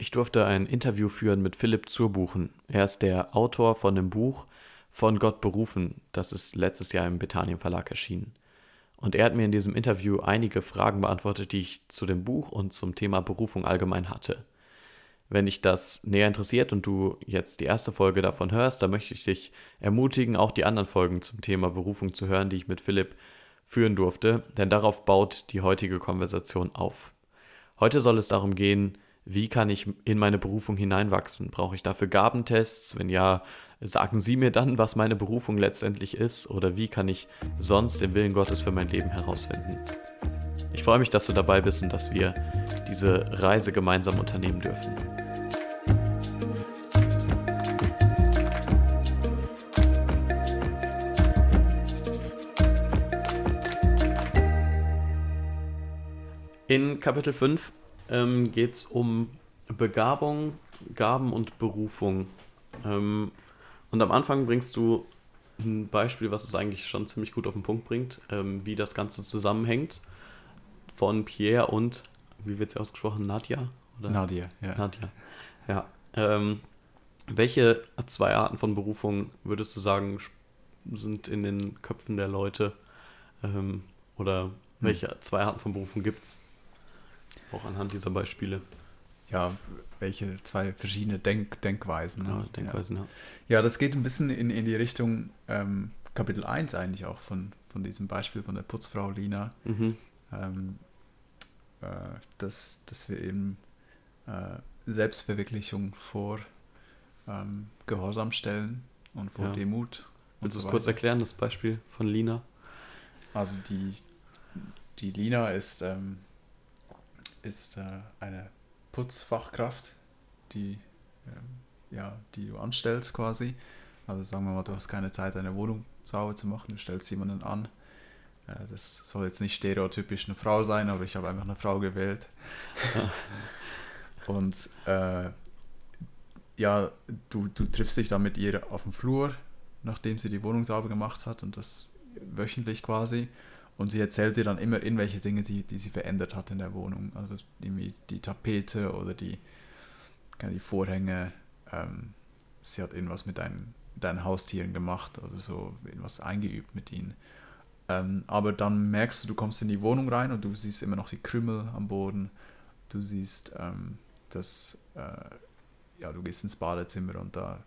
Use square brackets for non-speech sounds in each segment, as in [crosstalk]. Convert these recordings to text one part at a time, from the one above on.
Ich durfte ein Interview führen mit Philipp Zurbuchen. Er ist der Autor von dem Buch Von Gott berufen. Das ist letztes Jahr im Bethanien Verlag erschienen. Und er hat mir in diesem Interview einige Fragen beantwortet, die ich zu dem Buch und zum Thema Berufung allgemein hatte. Wenn dich das näher interessiert und du jetzt die erste Folge davon hörst, dann möchte ich dich ermutigen, auch die anderen Folgen zum Thema Berufung zu hören, die ich mit Philipp führen durfte, denn darauf baut die heutige Konversation auf. Heute soll es darum gehen, wie kann ich in meine Berufung hineinwachsen? Brauche ich dafür Gabentests? Wenn ja, sagen Sie mir dann, was meine Berufung letztendlich ist oder wie kann ich sonst den Willen Gottes für mein Leben herausfinden? Ich freue mich, dass du dabei bist und dass wir diese Reise gemeinsam unternehmen dürfen. In Kapitel 5 ähm, geht es um Begabung, Gaben und Berufung. Ähm, und am Anfang bringst du ein Beispiel, was es eigentlich schon ziemlich gut auf den Punkt bringt, ähm, wie das Ganze zusammenhängt. Von Pierre und, wie wird sie ausgesprochen, Nadja? Oder? Nadia, ja. Nadja, ja. Ähm, welche zwei Arten von Berufung würdest du sagen, sind in den Köpfen der Leute? Ähm, oder hm. welche zwei Arten von Berufung gibt es? Auch anhand dieser Beispiele. Ja, welche zwei verschiedene Denk Denkweisen. Ne? Ja, Denkweisen, ja. ja. ja. das geht ein bisschen in, in die Richtung ähm, Kapitel 1 eigentlich auch von, von diesem Beispiel von der Putzfrau Lina. Mhm. Ähm, äh, dass, dass wir eben äh, Selbstverwirklichung vor ähm, Gehorsam stellen und vor ja. Demut. Willst du es kurz erklären, das Beispiel von Lina? Also die, die Lina ist ähm, ist äh, eine Putzfachkraft, die, ähm, ja, die du anstellst quasi. Also sagen wir mal, du hast keine Zeit, deine Wohnung sauber zu machen, du stellst jemanden an. Äh, das soll jetzt nicht stereotypisch eine Frau sein, aber ich habe einfach eine Frau gewählt. [laughs] Und äh, ja, du, du triffst dich dann mit ihr auf dem Flur, nachdem sie die Wohnung sauber gemacht hat und das wöchentlich quasi. Und sie erzählt dir dann immer irgendwelche Dinge, die, die sie verändert hat in der Wohnung. Also irgendwie die Tapete oder die, die Vorhänge. Ähm, sie hat irgendwas mit deinen, deinen Haustieren gemacht oder so, irgendwas eingeübt mit ihnen. Ähm, aber dann merkst du, du kommst in die Wohnung rein und du siehst immer noch die Krümel am Boden. Du siehst, ähm, dass, äh, ja, du gehst ins Badezimmer und da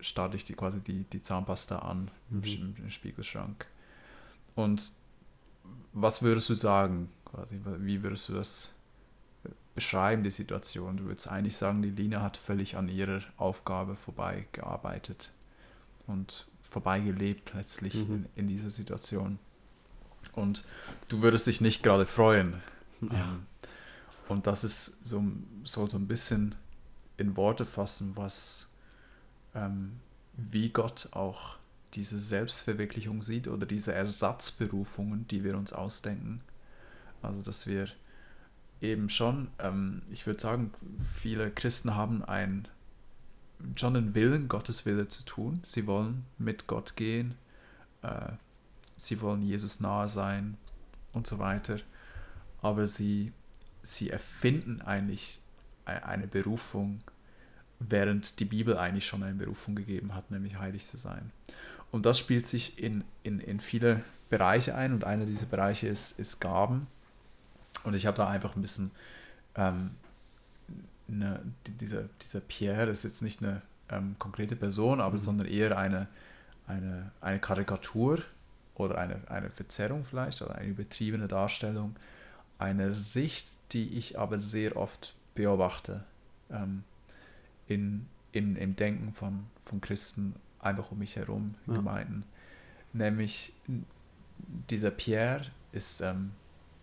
starte ich die, quasi die, die Zahnpasta an mhm. im, im Spiegelschrank. Und was würdest du sagen? Wie würdest du das beschreiben, die Situation? Du würdest eigentlich sagen, die Lina hat völlig an ihrer Aufgabe vorbeigearbeitet und vorbeigelebt letztlich mhm. in, in, dieser Situation. Und du würdest dich nicht gerade freuen. Ja. Ähm, und das ist so, soll so ein bisschen in Worte fassen, was ähm, wie Gott auch diese Selbstverwirklichung sieht oder diese Ersatzberufungen, die wir uns ausdenken. Also dass wir eben schon, ähm, ich würde sagen, viele Christen haben ein, schon den Willen, Gottes Wille zu tun. Sie wollen mit Gott gehen, äh, sie wollen Jesus nahe sein und so weiter. Aber sie, sie erfinden eigentlich e-, eine Berufung, während die Bibel eigentlich schon eine Berufung gegeben hat, nämlich heilig zu sein. Und das spielt sich in, in, in viele Bereiche ein und einer dieser Bereiche ist, ist Gaben. Und ich habe da einfach ein bisschen, ähm, eine, dieser, dieser Pierre ist jetzt nicht eine ähm, konkrete Person, aber mhm. sondern eher eine, eine, eine Karikatur oder eine, eine Verzerrung vielleicht oder eine übertriebene Darstellung einer Sicht, die ich aber sehr oft beobachte ähm, in, in, im Denken von, von Christen einfach um mich herum in ja. Gemeinden. Nämlich dieser Pierre ist ähm,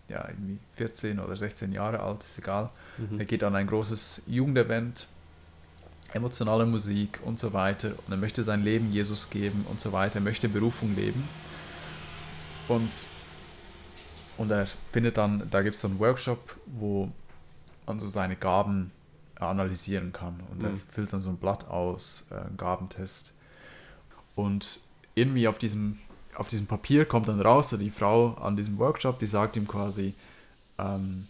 ja irgendwie 14 oder 16 Jahre alt, ist egal. Mhm. Er geht an ein großes Jugendevent, emotionale Musik und so weiter. Und er möchte sein Leben Jesus geben und so weiter. Er möchte Berufung leben. Und, und er findet dann, da gibt es so einen Workshop, wo man so seine Gaben analysieren kann. Und mhm. er füllt dann so ein Blatt aus, äh, einen Gabentest. Und irgendwie auf diesem, auf diesem Papier kommt dann raus, so die Frau an diesem Workshop, die sagt ihm quasi, ähm,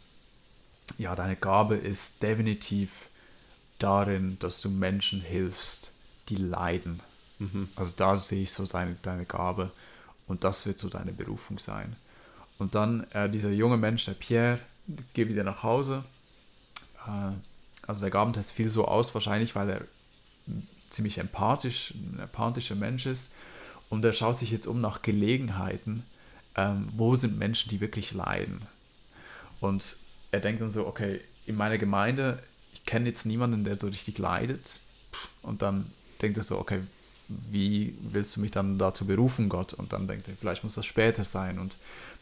ja, deine Gabe ist definitiv darin, dass du Menschen hilfst, die leiden. Mhm. Also da sehe ich so seine, deine Gabe und das wird so deine Berufung sein. Und dann äh, dieser junge Mensch, der Pierre, geht wieder nach Hause. Äh, also der Gabentest fiel so aus, wahrscheinlich weil er ziemlich empathisch, ein empathischer Mensch ist. Und er schaut sich jetzt um nach Gelegenheiten, ähm, wo sind Menschen, die wirklich leiden. Und er denkt dann so, okay, in meiner Gemeinde, ich kenne jetzt niemanden, der so richtig leidet. Und dann denkt er so, okay, wie willst du mich dann dazu berufen, Gott? Und dann denkt er, vielleicht muss das später sein und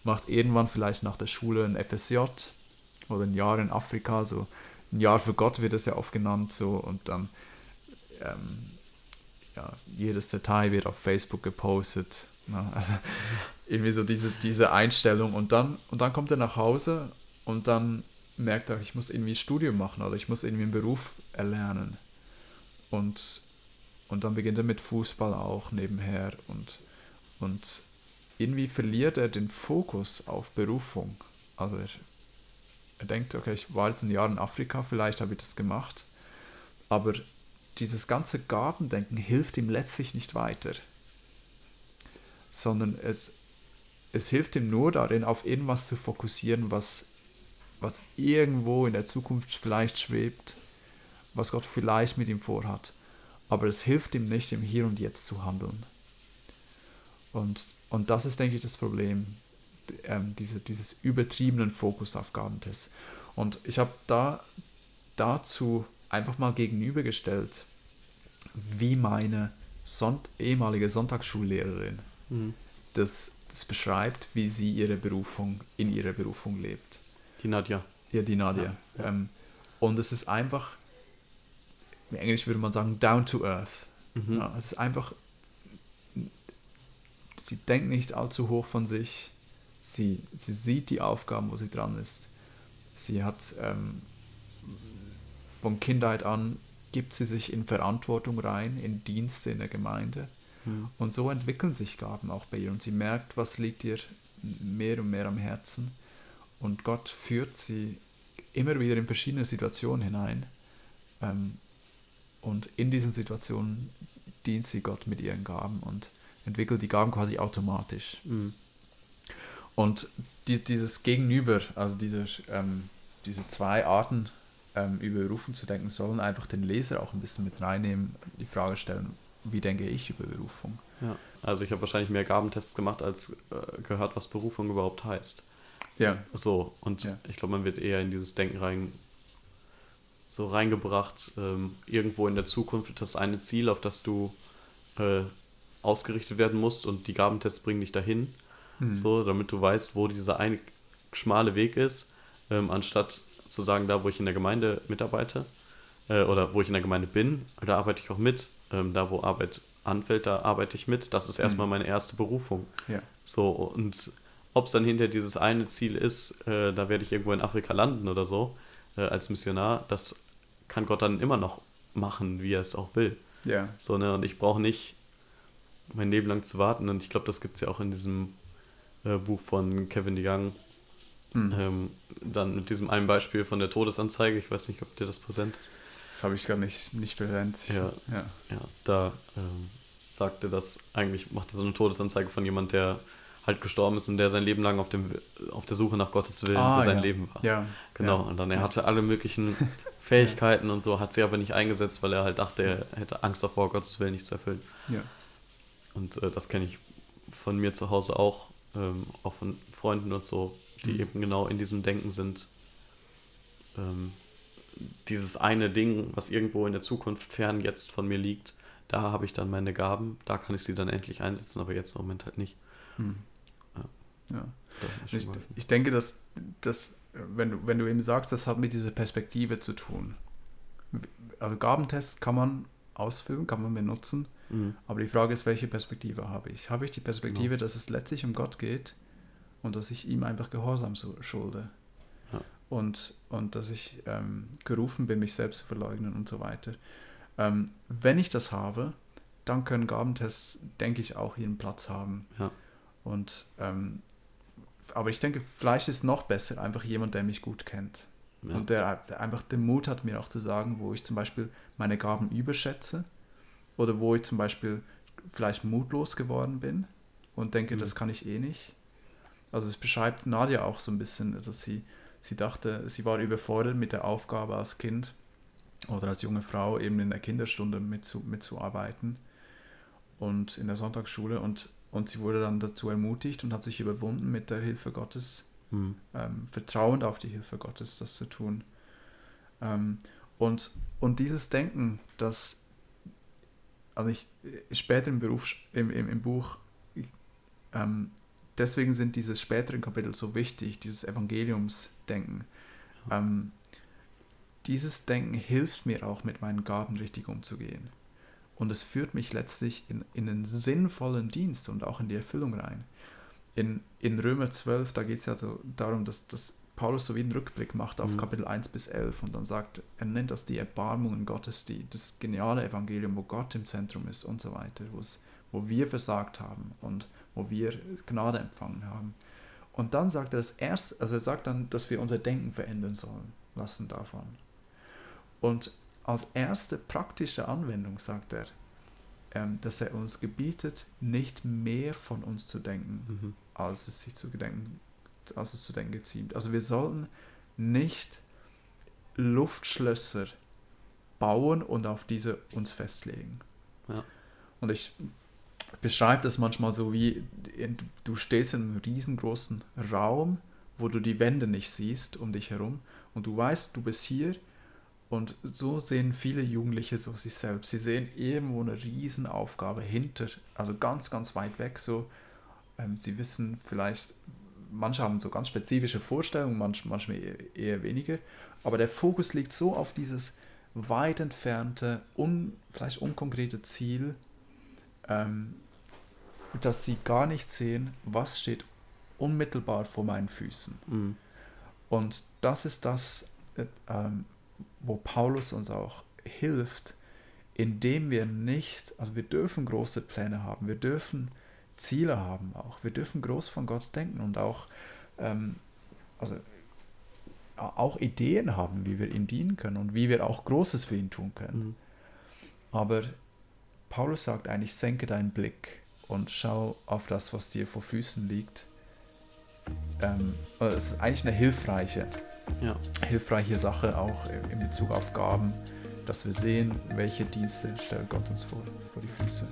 macht irgendwann vielleicht nach der Schule ein FSJ oder ein Jahr in Afrika, so ein Jahr für Gott wird es ja oft genannt, so und dann ähm, ja, jedes Detail wird auf Facebook gepostet. Ne? [laughs] Also, irgendwie so diese, diese Einstellung und dann, und dann kommt er nach Hause und dann merkt er, ich muss irgendwie ein Studium machen oder ich muss irgendwie einen Beruf erlernen. Und, und dann beginnt er mit Fußball auch nebenher und, und irgendwie verliert er den Fokus auf Berufung. Also er, er denkt, okay, ich war jetzt ein Jahr in Afrika, vielleicht habe ich das gemacht, aber dieses ganze Gabendenken hilft ihm letztlich nicht weiter, sondern es, es hilft ihm nur darin, auf irgendwas zu fokussieren, was, was irgendwo in der Zukunft vielleicht schwebt, was Gott vielleicht mit ihm vorhat. Aber es hilft ihm nicht, im Hier und Jetzt zu handeln. Und, und das ist, denke ich, das Problem, ähm, diese, dieses übertriebenen Fokus auf Gabentests. Und ich habe da dazu einfach mal gegenübergestellt, wie meine Sonnt ehemalige Sonntagsschullehrerin Mhm. das, das beschreibt, wie sie ihre Berufung in ihrer Berufung lebt. Die Nadja. Ja, die Nadia. Ja, ja. Ähm, und es ist einfach, im Englisch würde man sagen, down to earth. Mhm. Ja, es ist einfach, sie denkt nicht allzu hoch von sich. Sie, sie sieht die Aufgaben, wo sie dran ist. Sie hat ähm, von Kindheit an, gibt sie sich in Verantwortung rein, in Dienste in der Gemeinde. Mhm. Und so entwickeln sich Gaben auch bei ihr. Und sie merkt, was liegt ihr mehr und mehr am Herzen. Und Gott führt sie immer wieder in verschiedene Situationen hinein. Ähm, und in diesen Situationen dient sie Gott mit ihren Gaben und entwickelt die Gaben quasi automatisch. Mhm. Und die, dieses Gegenüber, also dieser, ähm, diese zwei Arten, ähm, über Berufung zu denken, sollen einfach den Leser auch ein bisschen mit reinnehmen, die Frage stellen, wie denke ich über Berufung? Ja. Also ich habe wahrscheinlich mehr Gabentests gemacht, als äh, gehört, was Berufung überhaupt heißt. Ja, So, und Ja. ich glaube, man wird eher in dieses Denken rein so reingebracht, ähm, irgendwo in der Zukunft das eine Ziel, auf das du äh, ausgerichtet werden musst und die Gabentests bringen dich dahin, Mhm. so, damit du weißt, wo dieser eine schmale Weg ist, ähm, anstatt zu sagen, da wo ich in der Gemeinde mitarbeite äh, oder wo ich in der Gemeinde bin, da arbeite ich auch mit, ähm, da wo Arbeit anfällt, da arbeite ich mit, das ist erstmal Mhm. meine erste Berufung. ja, So, und ob es dann hinter dieses eine Ziel ist, äh, da werde ich irgendwo in Afrika landen oder so, äh, als Missionar, das kann Gott dann immer noch machen, wie er es auch will. ja, So, ne, und ich brauche nicht mein Leben lang zu warten. Und ich glaube, das gibt es ja auch in diesem äh, Buch von Kevin DeYoung. Mhm. Ähm, dann mit diesem einen Beispiel von der Todesanzeige. Ich weiß nicht, ob dir das präsent ist. das habe ich gar nicht, nicht präsent. Ja. ja, Ja, da ähm, sagte das, eigentlich machte so eine Todesanzeige von jemand, der halt gestorben ist und der sein Leben lang auf, dem, auf der Suche nach Gottes Willen Ah, für sein ja. Leben war. ja, Genau, ja. und dann er hatte alle möglichen [laughs] Fähigkeiten und so, hat sie aber nicht eingesetzt, weil er halt dachte, er hätte Angst davor, Gottes Willen nicht zu erfüllen. ja. Und äh, das kenne ich von mir zu Hause auch, ähm, auch von Freunden und so, die Mhm. eben genau in diesem Denken sind. Ähm, dieses eine Ding, was irgendwo in der Zukunft fern jetzt von mir liegt, da habe ich dann meine Gaben, da kann ich sie dann endlich einsetzen, aber jetzt im Moment halt nicht. Mhm. Ja. ja. Ich, ich denke, dass, dass wenn, du, wenn du eben sagst, das hat mit dieser Perspektive zu tun. Also Gabentests kann man ausfüllen, kann man benutzen, Mhm. aber die Frage ist, welche Perspektive habe ich? Habe ich die Perspektive, Genau. dass es letztlich um Gott geht und dass ich ihm einfach Gehorsam schulde? Ja. Und, und dass ich ähm, gerufen bin, mich selbst zu verleugnen und so weiter. Ähm, wenn ich das habe, dann können Gabentests, denke ich, auch ihren Platz haben. Ja. Und ähm, aber ich denke, vielleicht ist noch besser einfach jemand, der mich gut kennt. Ja. Und der, der, einfach den Mut hat, mir auch zu sagen, wo ich zum Beispiel meine Gaben überschätze oder wo ich zum Beispiel vielleicht mutlos geworden bin und denke, mhm. das kann ich eh nicht. Also es beschreibt Nadia auch so ein bisschen, dass sie, sie dachte, sie war überfordert mit der Aufgabe als Kind oder als junge Frau eben in der Kinderstunde mitzu, mitzuarbeiten und in der Sonntagsschule und, und sie wurde dann dazu ermutigt und hat sich überwunden mit der Hilfe Gottes, mhm. ähm, vertrauend auf die Hilfe Gottes, das zu tun. Ähm, und, und dieses Denken, das also ich später im Beruf, im, im, im Buch, ähm, deswegen sind diese späteren Kapitel so wichtig, dieses Evangeliumsdenken. Ähm, dieses Denken hilft mir auch, mit meinen Gaben richtig umzugehen. Und es führt mich letztlich in, in einen sinnvollen Dienst und auch in die Erfüllung rein. In, in Römer 12, da geht es ja so darum, dass, dass Paulus so wie einen Rückblick macht auf mhm. Kapitel 1 bis 11 und dann sagt, er nennt das die Erbarmungen Gottes, die, das geniale Evangelium, wo Gott im Zentrum ist und so weiter, wo wir versagt haben und wo wir Gnade empfangen haben. Und dann sagt er das erst, also er sagt dann, dass wir unser Denken verändern sollen lassen davon. Und als erste praktische Anwendung sagt er, ähm, dass er uns gebietet, nicht mehr von uns zu denken, mhm. als es sich zu gedenken, als es zu denken ziemt. Also wir sollten nicht Luftschlösser bauen und auf diese uns festlegen. Ja. Und ich beschreibe das manchmal so wie, du stehst in einem riesengroßen Raum, wo du die Wände nicht siehst um dich herum und du weißt, du bist hier und so sehen viele Jugendliche so sich selbst. Sie sehen irgendwo eine Riesenaufgabe hinter, also ganz, ganz weit weg so. Ähm, sie wissen vielleicht, manche haben so ganz spezifische Vorstellungen, manch, manchmal eher, eher weniger, aber der Fokus liegt so auf dieses weit entfernte, un, vielleicht unkonkrete Ziel, ähm, dass sie gar nicht sehen, was steht unmittelbar vor meinen Füßen. Mhm. Und das ist das, äh, ähm, wo Paulus uns auch hilft, indem wir nicht, also wir dürfen große Pläne haben, wir dürfen Ziele haben auch, wir dürfen groß von Gott denken und auch, ähm, also auch Ideen haben, wie wir ihm dienen können und wie wir auch Großes für ihn tun können. Mhm. Aber Paulus sagt eigentlich, senke deinen Blick und schau auf das, was dir vor Füßen liegt. Ähm, es ist eigentlich eine hilfreiche, ja. hilfreiche Sache auch in Bezug auf Gaben, dass wir sehen, welche Dienste stellt Gott uns vor, vor die Füße.